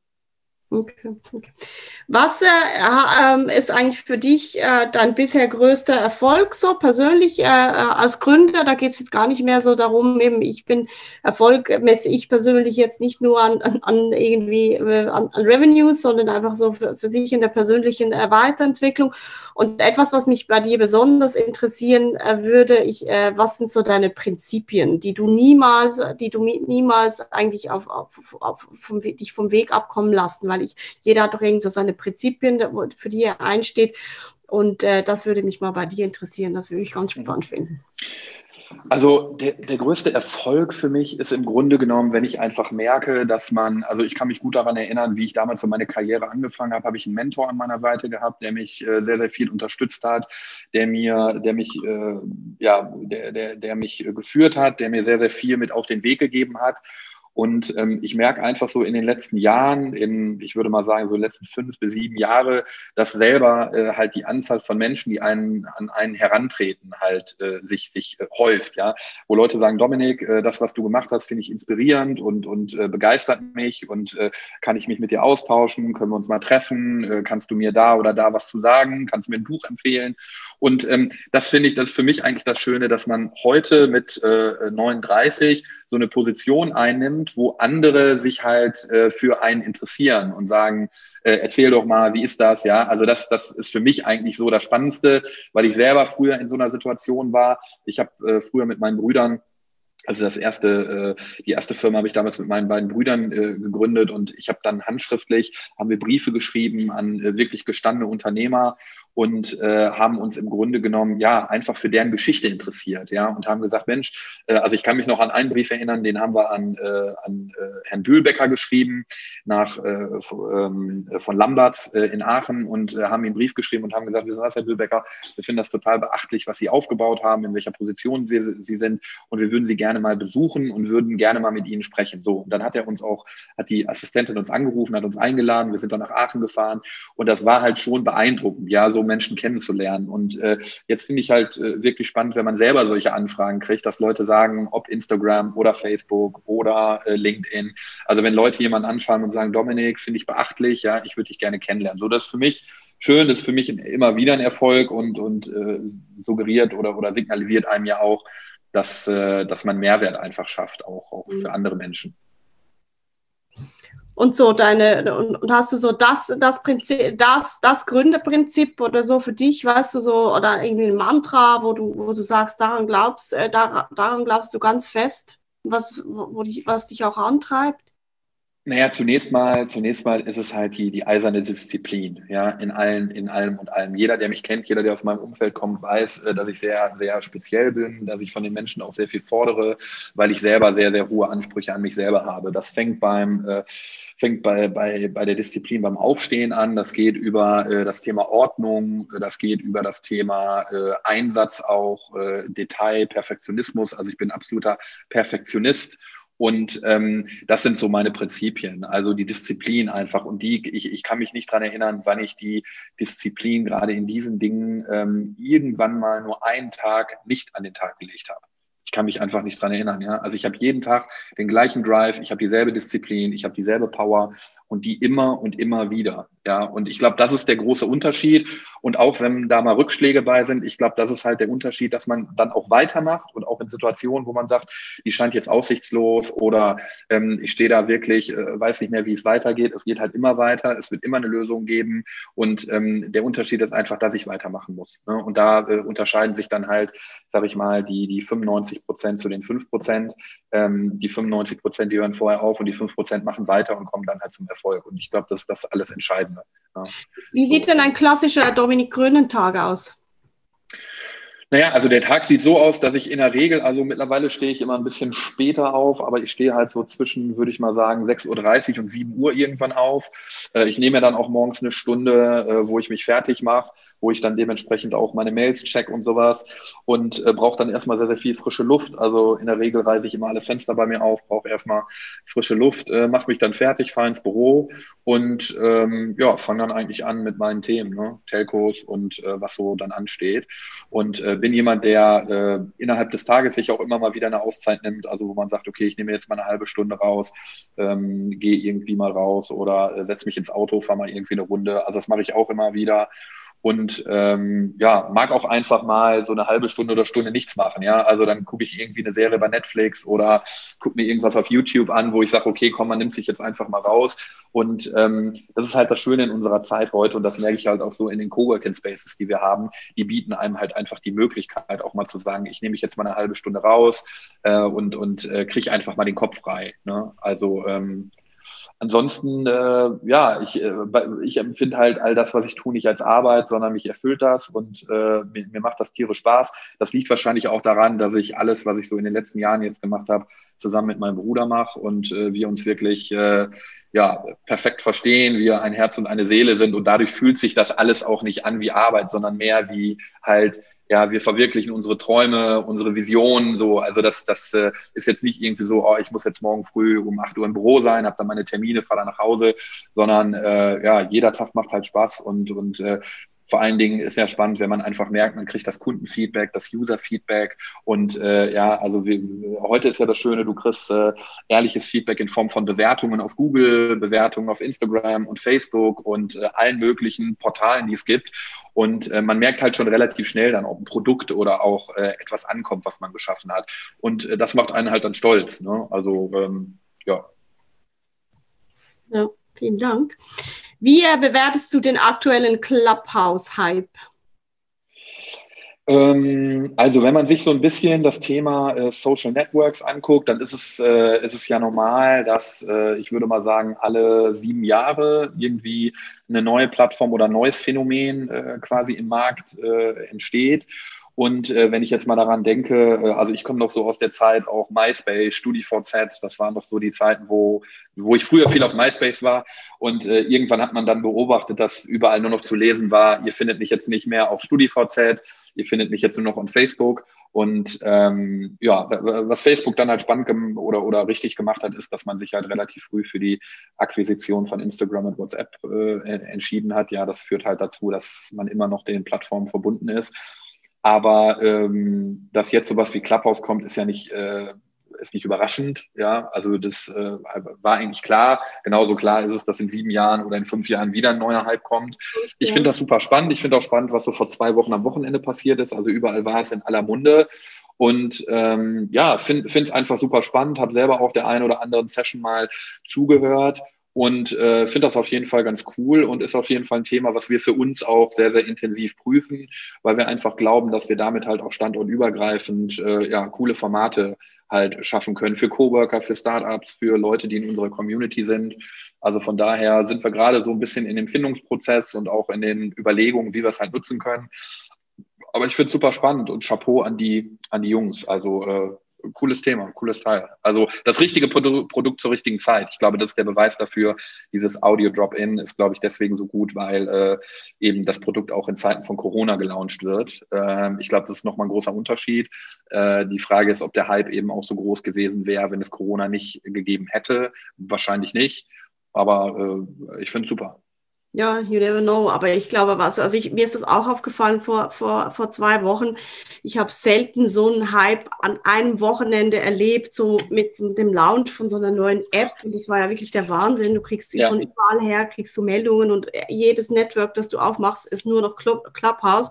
Was äh, äh, ist eigentlich für dich äh, dein bisher größter Erfolg so persönlich äh, äh, als Gründer? Da geht es jetzt gar nicht mehr so darum, eben ich bin Erfolg messe ich persönlich jetzt nicht nur an, an, an irgendwie äh, an, an, Revenues, sondern einfach so für, für sich in der persönlichen Weiterentwicklung. Und etwas, was mich bei dir besonders interessieren äh, würde, ich, äh, was sind so deine Prinzipien, die du niemals, die du niemals eigentlich auf, auf, auf vom, dich vom Weg abkommen lassen, weil ich, jeder hat doch irgendwie so seine Prinzipien, für die er einsteht. Und äh, das würde mich mal bei dir interessieren. Das würde ich ganz spannend finden. Also der, der größte Erfolg für mich ist im Grunde genommen, wenn ich einfach merke, dass man, also ich kann mich gut daran erinnern, wie ich damals so meine Karriere angefangen habe, habe ich einen Mentor an meiner Seite gehabt, der mich äh, sehr, sehr viel unterstützt hat, der mir, der mich, äh, ja, der, der, der mich geführt hat, der mir sehr, sehr viel mit auf den Weg gegeben hat. Und ähm, ich merke einfach so in den letzten Jahren, in, ich würde mal sagen, so in den letzten fünf bis sieben Jahre, dass selber äh, halt die Anzahl von Menschen, die einen, an einen herantreten, halt äh, sich, sich äh, häuft, ja. Wo Leute sagen, Dominik, äh, das, was du gemacht hast, finde ich inspirierend und, und äh, begeistert mich und äh, kann ich mich mit dir austauschen, können wir uns mal treffen, äh, kannst du mir da oder da was zu sagen, kannst du mir ein Buch empfehlen. Und ähm, das finde ich, das ist für mich eigentlich das Schöne, dass man heute mit äh, 39 so eine Position einnimmt, wo andere sich halt äh, für einen interessieren und sagen, äh, erzähl doch mal, wie ist das? Ja, also das, das ist für mich eigentlich so das Spannendste, weil ich selber früher in so einer Situation war. Ich habe äh, früher mit meinen Brüdern also das erste, äh, die erste Firma habe ich damals mit meinen beiden Brüdern äh, gegründet und ich habe dann handschriftlich, haben wir Briefe geschrieben an äh, wirklich gestandene Unternehmer und äh, haben uns im Grunde genommen ja einfach für deren Geschichte interessiert, ja, und haben gesagt, Mensch, äh, also ich kann mich noch an einen Brief erinnern, den haben wir an, äh, an äh, Herrn Bühlbecker geschrieben, nach äh, ähm, von Lamberts äh, in Aachen und äh, haben ihm einen Brief geschrieben und haben gesagt, wissen was, Herr Bühlbecker, wir finden das total beachtlich, was Sie aufgebaut haben, in welcher Position Sie, Sie sind und wir würden Sie gerne mal besuchen und würden gerne mal mit Ihnen sprechen. So, und dann hat er uns auch, hat die Assistentin uns angerufen, hat uns eingeladen, wir sind dann nach Aachen gefahren und das war halt schon beeindruckend, ja, so Menschen kennenzulernen. Und äh, jetzt finde ich halt äh, wirklich spannend, wenn man selber solche Anfragen kriegt, dass Leute sagen, ob Instagram oder Facebook oder äh, LinkedIn. Also wenn Leute jemanden anschauen und sagen, Dominik, finde ich beachtlich, ja, ich würde dich gerne kennenlernen. So, das ist für mich schön, das ist für mich immer wieder ein Erfolg und, und äh, suggeriert oder, oder signalisiert einem ja auch, dass, äh, dass man Mehrwert einfach schafft, auch, auch für mhm. andere Menschen und so deine und, und, hast du so das das Prinzip das das Gründerprinzip oder so für dich weißt du so oder irgendwie ein Mantra wo du wo du sagst daran glaubst äh, daran, daran glaubst du ganz fest was wo dich, was dich auch antreibt naja, zunächst mal, zunächst mal ist es halt die, die eiserne Disziplin, ja, in allen, in allem und allem. Jeder, der mich kennt, jeder, der aus meinem Umfeld kommt, weiß, äh, dass ich sehr, sehr speziell bin, dass ich von den Menschen auch sehr viel fordere, weil ich selber sehr, sehr hohe Ansprüche an mich selber habe. Das fängt beim, äh, fängt bei, bei, bei der Disziplin beim Aufstehen an. Das geht über äh, das Thema Ordnung, das geht über das Thema äh, Einsatz auch, äh, Detail, Perfektionismus. Also ich bin absoluter Perfektionist und ähm, das sind so meine Prinzipien, also die Disziplin einfach. Und die, ich, ich kann mich nicht dran erinnern, wann ich die Disziplin gerade in diesen Dingen ähm, irgendwann mal nur einen Tag nicht an den Tag gelegt habe. Ich kann mich einfach nicht dran erinnern. Ja? Also ich habe jeden Tag den gleichen Drive, ich habe dieselbe Disziplin, ich habe dieselbe Power und die immer und immer wieder. Ja, und ich glaube, das ist der große Unterschied. Und auch wenn da mal Rückschläge bei sind, ich glaube, das ist halt der Unterschied, dass man dann auch weitermacht und auch in Situationen, wo man sagt, die scheint jetzt aussichtslos oder ähm, ich stehe da wirklich, äh, weiß nicht mehr, wie es weitergeht. Es geht halt immer weiter, es wird immer eine Lösung geben. Und ähm, der Unterschied ist einfach, dass ich weitermachen muss. Ne? Und da äh, unterscheiden sich dann halt, sage ich mal, die, die 95 Prozent zu den 5 Prozent. Ähm, die 95 Prozent, die hören vorher auf und die 5 Prozent machen weiter und kommen dann halt zum Erfolg. Und ich glaube, das ist das alles entscheidend. Entscheidende. Ja. Wie sieht denn ein klassischer Dominik Grönen-Tag aus? Naja, also der Tag sieht so aus, dass ich in der Regel, also mittlerweile stehe ich immer ein bisschen später auf, aber ich stehe halt so zwischen, würde ich mal sagen, 6.30 Uhr und 7 Uhr irgendwann auf. Äh, ich nehme mir dann auch morgens eine Stunde, äh, wo ich mich fertig mache wo ich dann dementsprechend auch meine Mails check und sowas und äh, brauche dann erstmal sehr, sehr viel frische Luft. Also in der Regel reiße ich immer alle Fenster bei mir auf, brauche erstmal frische Luft, äh, mache mich dann fertig, fahre ins Büro und ähm, ja, fange dann eigentlich an mit meinen Themen, ne? Telcos und äh, was so dann ansteht. Und äh, bin jemand, der äh, innerhalb des Tages sich auch immer mal wieder eine Auszeit nimmt, also wo man sagt, okay, ich nehme jetzt mal eine halbe Stunde raus, ähm, gehe irgendwie mal raus oder äh, setze mich ins Auto, fahre mal irgendwie eine Runde. Also das mache ich auch immer wieder und ähm, ja, mag auch einfach mal so eine halbe Stunde oder Stunde nichts machen. Ja, also dann gucke ich irgendwie eine Serie bei Netflix oder gucke mir irgendwas auf YouTube an, wo ich sage, okay, komm, man nimmt sich jetzt einfach mal raus. Und ähm, das ist halt das Schöne in unserer Zeit heute und das merke ich halt auch so in den Coworking Spaces, die wir haben. Die bieten einem halt einfach die Möglichkeit, auch mal zu sagen, ich nehme mich jetzt mal eine halbe Stunde raus äh, und und äh, kriege einfach mal den Kopf frei. Ne? Also ähm, ansonsten, äh, ja, ich, äh, ich empfinde halt all das, was ich tue, nicht als Arbeit, sondern mich erfüllt das und äh, mir, mir macht das Tiere Spaß. Das liegt wahrscheinlich auch daran, dass ich alles, was ich so in den letzten Jahren jetzt gemacht habe, zusammen mit meinem Bruder mache und äh, wir uns wirklich äh, ja, perfekt verstehen, wir ein Herz und eine Seele sind und dadurch fühlt sich das alles auch nicht an wie Arbeit, sondern mehr wie halt ja, wir verwirklichen unsere Träume, unsere Visionen, so. Also das, das äh, ist jetzt nicht irgendwie so, oh, ich muss jetzt morgen früh um 8 Uhr im Büro sein, habe dann meine Termine, fahre dann nach Hause, sondern äh, ja, jeder Tag macht halt Spaß und, und äh, vor allen Dingen ist ja spannend, wenn man einfach merkt, man kriegt das Kundenfeedback, das User-Feedback und äh, ja, also wir, heute ist ja das Schöne, du kriegst äh, ehrliches Feedback in Form von Bewertungen auf Google, Bewertungen auf Instagram und Facebook und äh, allen möglichen Portalen, die es gibt und äh, man merkt halt schon relativ schnell dann, ob ein Produkt oder auch äh, etwas ankommt, was man geschaffen hat und äh, das macht einen halt dann stolz. Ne? Also ähm, ja. Ja, vielen Dank. Wie bewertest du den aktuellen Clubhouse-Hype? Ähm, also wenn man sich so ein bisschen das Thema äh, Social Networks anguckt, dann ist es, äh, ist es ja normal, dass äh, ich würde mal sagen, alle sieben Jahre irgendwie eine neue Plattform oder ein neues Phänomen quasi im Markt entsteht. Und äh, wenn ich jetzt mal daran denke, äh, also ich komme noch so aus der Zeit auch MySpace, StudiVZ, das waren noch so die Zeiten, wo, wo ich früher viel auf MySpace war. Und äh, irgendwann hat man dann beobachtet, dass überall nur noch zu lesen war, ihr findet mich jetzt nicht mehr auf StudiVZ, ihr findet mich jetzt nur noch auf Facebook. Und ähm, ja, was Facebook dann halt spannend oder, oder richtig gemacht hat, ist, dass man sich halt relativ früh für die Akquisition von Instagram und WhatsApp äh, entschieden hat. Ja, das führt halt dazu, dass man immer noch den Plattformen verbunden ist. Aber ähm, dass jetzt sowas wie Clubhouse kommt, ist ja nicht, äh, ist nicht überraschend. Ja, also das äh, war eigentlich klar. Genauso klar ist es, dass in sieben Jahren oder in fünf Jahren wieder ein neuer Hype kommt. Ich finde das super spannend. Ich finde auch spannend, was so vor zwei Wochen am Wochenende passiert ist. Also überall war es in aller Munde. Und ähm, ja, finde es einfach super spannend. Habe selber auch der einen oder anderen Session mal zugehört und äh, finde das auf jeden Fall ganz cool und ist auf jeden Fall ein Thema, was wir für uns auch sehr, sehr intensiv prüfen, weil wir einfach glauben, dass wir damit halt auch standortübergreifend äh, ja, coole Formate halt schaffen können für Coworker, für Startups, für Leute, die in unserer Community sind. Also von daher sind wir gerade so ein bisschen in dem Findungsprozess und auch in den Überlegungen, wie wir es halt nutzen können. Aber ich finde es super spannend und Chapeau an die, an die Jungs. Also äh, cooles Thema, cooles Teil. Also das richtige Produ Produkt zur richtigen Zeit. Ich glaube, das ist der Beweis dafür. Dieses Audio Drop-In ist, glaube ich, deswegen so gut, weil äh, eben das Produkt auch in Zeiten von Corona gelauncht wird. Ähm, ich glaube, das ist nochmal ein großer Unterschied. Äh, die Frage ist, ob der Hype eben auch so groß gewesen wäre, wenn es Corona nicht gegeben hätte. Wahrscheinlich nicht. Aber äh, ich finde es super. Ja, you never know. Aber ich glaube, was, also ich, mir ist das auch aufgefallen vor, vor, vor zwei Wochen. Ich habe selten so einen Hype an einem Wochenende erlebt, so mit dem Launch von so einer neuen App. Und das war ja wirklich der Wahnsinn. Du kriegst ja. von überall her, kriegst du Meldungen und jedes Network, das du aufmachst, ist nur noch Club, Clubhouse.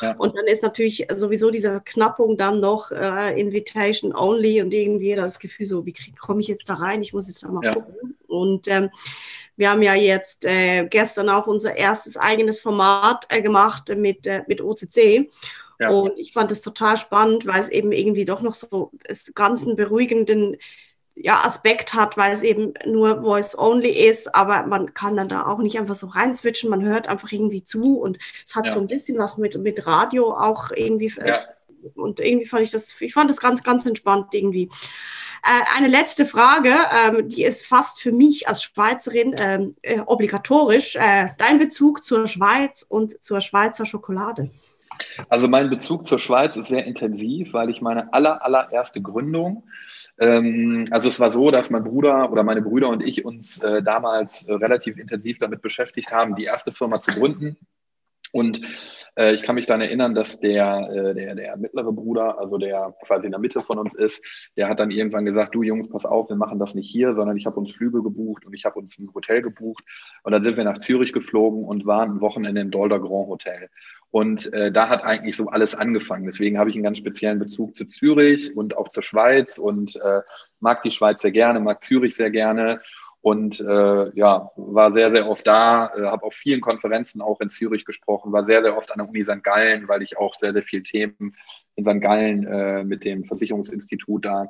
Ja. Und dann ist natürlich sowieso diese Verknappung dann noch äh, Invitation Only und irgendwie das Gefühl so, wie komme ich jetzt da rein? Ich muss jetzt da mal ja. gucken. Und ähm, wir haben ja jetzt äh, gestern auch unser erstes eigenes Format äh, gemacht mit, äh, mit OCC. Ja. Und ich fand es total spannend, weil es eben irgendwie doch noch so das ganzen beruhigenden ja, Aspekt hat, weil es eben nur Voice-Only ist, aber man kann dann da auch nicht einfach so reinswitchen, man hört einfach irgendwie zu und es hat ja. so ein bisschen was mit, mit Radio auch irgendwie. Ja. Und irgendwie fand ich das, ich fand das ganz, ganz entspannt irgendwie. Äh, eine letzte Frage, ähm, die ist fast für mich als Schweizerin ähm, äh, obligatorisch. Äh, dein Bezug zur Schweiz und zur Schweizer Schokolade? Also mein Bezug zur Schweiz ist sehr intensiv, weil ich meine aller, allererste Gründung ähm, also es war so, dass mein Bruder oder meine Brüder und ich uns äh, damals äh, relativ intensiv damit beschäftigt haben, die erste Firma zu gründen. Und äh, ich kann mich daran erinnern, dass der, äh, der, der mittlere Bruder, also der quasi in der Mitte von uns ist, der hat dann irgendwann gesagt, du Jungs, pass auf, wir machen das nicht hier, sondern ich habe uns Flüge gebucht und ich habe uns ein Hotel gebucht. Und dann sind wir nach Zürich geflogen und waren ein Wochenende im Dolder Grand Hotel. Und äh, da hat eigentlich so alles angefangen. Deswegen habe ich einen ganz speziellen Bezug zu Zürich und auch zur Schweiz und äh, mag die Schweiz sehr gerne, mag Zürich sehr gerne und äh, ja, war sehr, sehr oft da, äh, habe auf vielen Konferenzen auch in Zürich gesprochen, war sehr, sehr oft an der Uni St. Gallen, weil ich auch sehr, sehr viele Themen in St. Gallen äh, mit dem Versicherungsinstitut da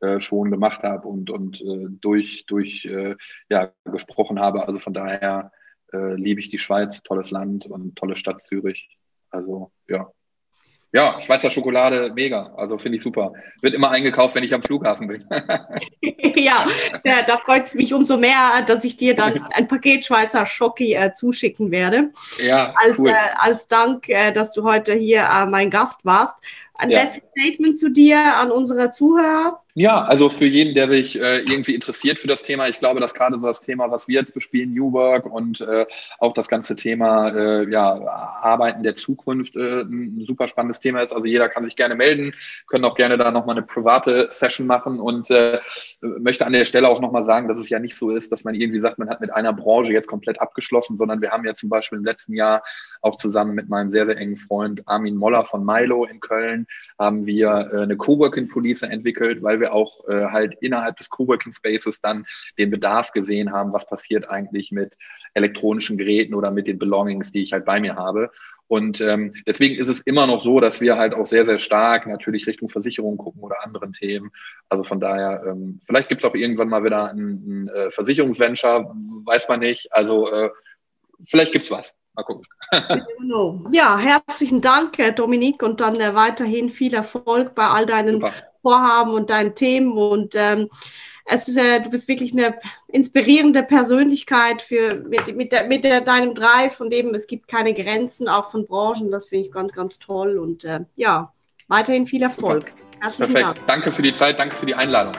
äh, schon gemacht habe und, und äh, durch, durch äh, ja, gesprochen habe. Also von daher äh, liebe ich die Schweiz, tolles Land und tolle Stadt Zürich. Also ja. Ja, Schweizer Schokolade, mega. Also finde ich super. Wird immer eingekauft, wenn ich am Flughafen bin. ja, da, da freut es mich umso mehr, dass ich dir dann ein Paket Schweizer Schoki äh, zuschicken werde. Ja, als, cool. äh, als Dank, äh, dass du heute hier äh, mein Gast warst. Ein ja. letztes Statement zu dir an unsere Zuhörer. Ja, also für jeden, der sich äh, irgendwie interessiert für das Thema, ich glaube, dass gerade so das Thema, was wir jetzt bespielen, New Work und äh, auch das ganze Thema äh, ja, Arbeiten der Zukunft äh, ein super spannendes Thema ist. Also jeder kann sich gerne melden, können auch gerne da nochmal eine private Session machen und äh, möchte an der Stelle auch nochmal sagen, dass es ja nicht so ist, dass man irgendwie sagt, man hat mit einer Branche jetzt komplett abgeschlossen, sondern wir haben ja zum Beispiel im letzten Jahr auch zusammen mit meinem sehr, sehr engen Freund Armin Moller von Milo in Köln haben wir äh, eine Coworking Police entwickelt, weil wir auch äh, halt innerhalb des Coworking Spaces dann den Bedarf gesehen haben, was passiert eigentlich mit elektronischen Geräten oder mit den Belongings, die ich halt bei mir habe. Und ähm, deswegen ist es immer noch so, dass wir halt auch sehr, sehr stark natürlich Richtung Versicherung gucken oder anderen Themen. Also von daher, ähm, vielleicht gibt es auch irgendwann mal wieder ein, ein äh, Versicherungsventure, weiß man nicht. Also äh, vielleicht gibt es was. Mal gucken. ja, herzlichen Dank, Dominik, und dann äh, weiterhin viel Erfolg bei all deinen Super. Vorhaben und deinen Themen. Und ähm, es ist, äh, du bist wirklich eine inspirierende Persönlichkeit für, mit, mit, der, mit der, deinem Drive, von dem es gibt keine Grenzen, auch von Branchen. Das finde ich ganz, ganz toll. Und äh, ja, weiterhin viel Erfolg. Super. Herzlichen Perfekt. Dank. Danke für die Zeit, danke für die Einladung.